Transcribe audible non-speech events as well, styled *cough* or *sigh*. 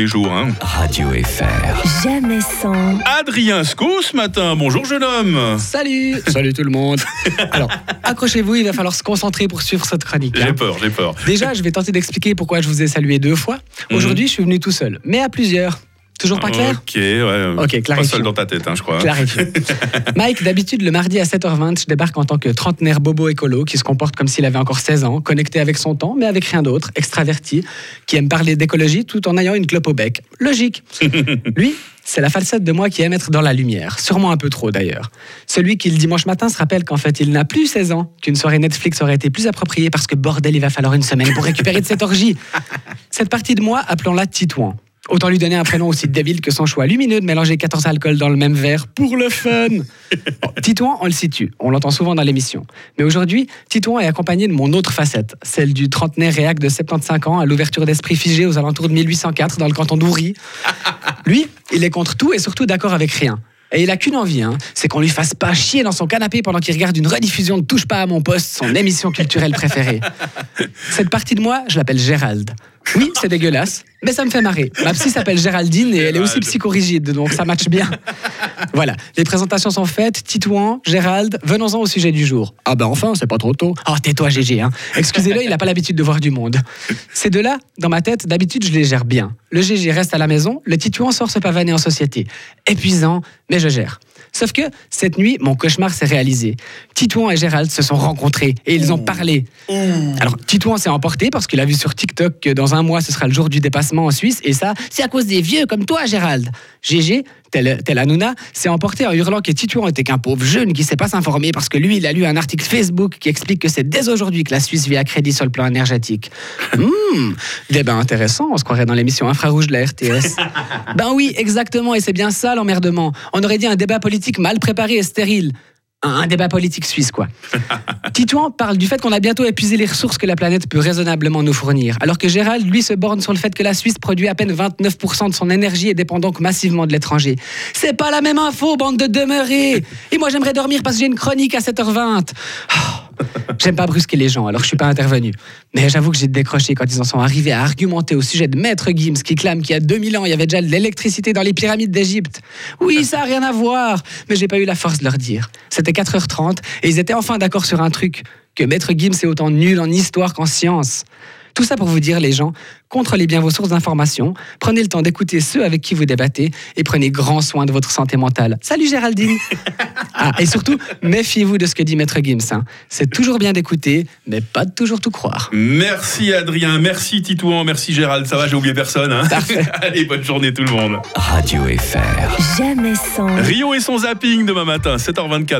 les jours. Hein. Radio FR. Jamais sans. Adrien Sco ce matin. Bonjour jeune homme. Salut Salut tout le monde *laughs* Alors, accrochez-vous, il va falloir se concentrer pour suivre cette chronique. J'ai hein. peur, j'ai peur. Déjà, je vais tenter d'expliquer pourquoi je vous ai salué deux fois. Aujourd'hui, je suis venu tout seul, mais à plusieurs. Toujours pas clair Ok, ouais. Ok, Pas clarifions. seul dans ta tête, hein, je crois. Clarifions. *laughs* Mike, d'habitude, le mardi à 7h20, je débarque en tant que trentenaire bobo écolo qui se comporte comme s'il avait encore 16 ans, connecté avec son temps, mais avec rien d'autre, extraverti, qui aime parler d'écologie tout en ayant une clope au bec. Logique. *laughs* Lui, c'est la falsette de moi qui aime être dans la lumière, sûrement un peu trop d'ailleurs. Celui qui le dimanche matin se rappelle qu'en fait il n'a plus 16 ans, qu'une soirée Netflix aurait été plus appropriée parce que bordel, il va falloir une semaine pour récupérer de cette orgie. *laughs* Cette partie de moi, appelons-la Titouan. Autant lui donner un prénom aussi débile que son choix lumineux de mélanger 14 alcools dans le même verre pour le fun. *laughs* Bon, Titouan, on le situe, on l'entend souvent dans l'émission. Mais aujourd'hui, Titouan est accompagné de mon autre facette, celle du trentenaire réac de 75 ans à l'ouverture d'esprit figé aux alentours de 1804 dans le canton d'Oury. *laughs* Lui, il est contre tout et surtout d'accord avec rien. Et il a qu'une envie, hein, c'est qu'on lui fasse pas chier dans son canapé pendant qu'il regarde une rediffusion de Touche pas à mon poste, son émission culturelle préférée. *laughs* Cette partie de moi, je l'appelle Gérald. Oui, c'est dégueulasse, mais ça me fait marrer. Ma psy s'appelle Géraldine et elle est aussi psychorigide, donc ça matche bien. *laughs* Voilà, les présentations sont faites. Titouan, Gérald, venons-en au sujet du jour. Ah ben enfin, c'est pas trop tôt. Oh, tais-toi, GG. Hein. Excusez-le, il n'a pas l'habitude de voir du monde. Ces deux-là, dans ma tête, d'habitude, je les gère bien. Le GG reste à la maison, le Titouan sort se pavaner en société. Épuisant, mais je gère. Sauf que cette nuit, mon cauchemar s'est réalisé. Titouan et Gérald se sont rencontrés et ils ont parlé. Alors, Titouan s'est emporté parce qu'il a vu sur TikTok que dans un mois, ce sera le jour du dépassement en Suisse. Et ça, c'est à cause des vieux comme toi, Gérald. GG, tel, tel Hanouna, s'est emporté en hurlant que Titouan était qu'un pauvre jeune qui sait pas s'informer parce que lui, il a lu un article Facebook qui explique que c'est dès aujourd'hui que la Suisse vit à crédit sur le plan énergétique. *laughs* Hmm, débat intéressant, on se croirait dans l'émission Infrarouge de la RTS. *laughs* ben oui, exactement, et c'est bien ça l'emmerdement. On aurait dit un débat politique mal préparé et stérile. Un, débat politique suisse, quoi. *laughs* Titouan parle du fait qu'on a bientôt épuisé les ressources que la planète peut raisonnablement nous fournir, alors que Gérald, lui, se borne sur le fait que la Suisse produit à peine 29% de son énergie et dépend donc massivement de l'étranger. C'est pas la même info, bande de demeurés Et moi, j'aimerais dormir parce que j'ai une chronique à 7h20. Oh, J'aime pas brusquer les gens, alors je suis pas intervenu. Mais j'avoue que j'ai décroché quand ils en sont arrivés à argumenter au sujet de Maître Gims qui clame qu'il y a 2000 ans, il y avait déjà de l'électricité dans les pyramides d'Égypte. Oui, ça a rien à voir, mais j'ai pas eu la force de leur dire. C'était 4h30 et ils étaient enfin d'accord sur un truc que Maître Gims est autant nul en histoire qu'en science. Tout ça pour vous dire, les gens, contrôlez bien vos sources d'information, prenez le temps d'écouter ceux avec qui vous débattez et prenez grand soin de votre santé mentale. Salut Géraldine *laughs* Ah, et surtout, méfiez-vous de ce que dit Maître Gims. hein. C'est toujours bien d'écouter, mais pas de toujours tout croire. Merci Adrien, merci Titouan, merci Gérald. Ça va, j'ai oublié personne. Hein Parfait. *laughs* Allez, bonne journée tout le monde. Radio FR. Jamais sans. Rio et son zapping demain matin, 7h24.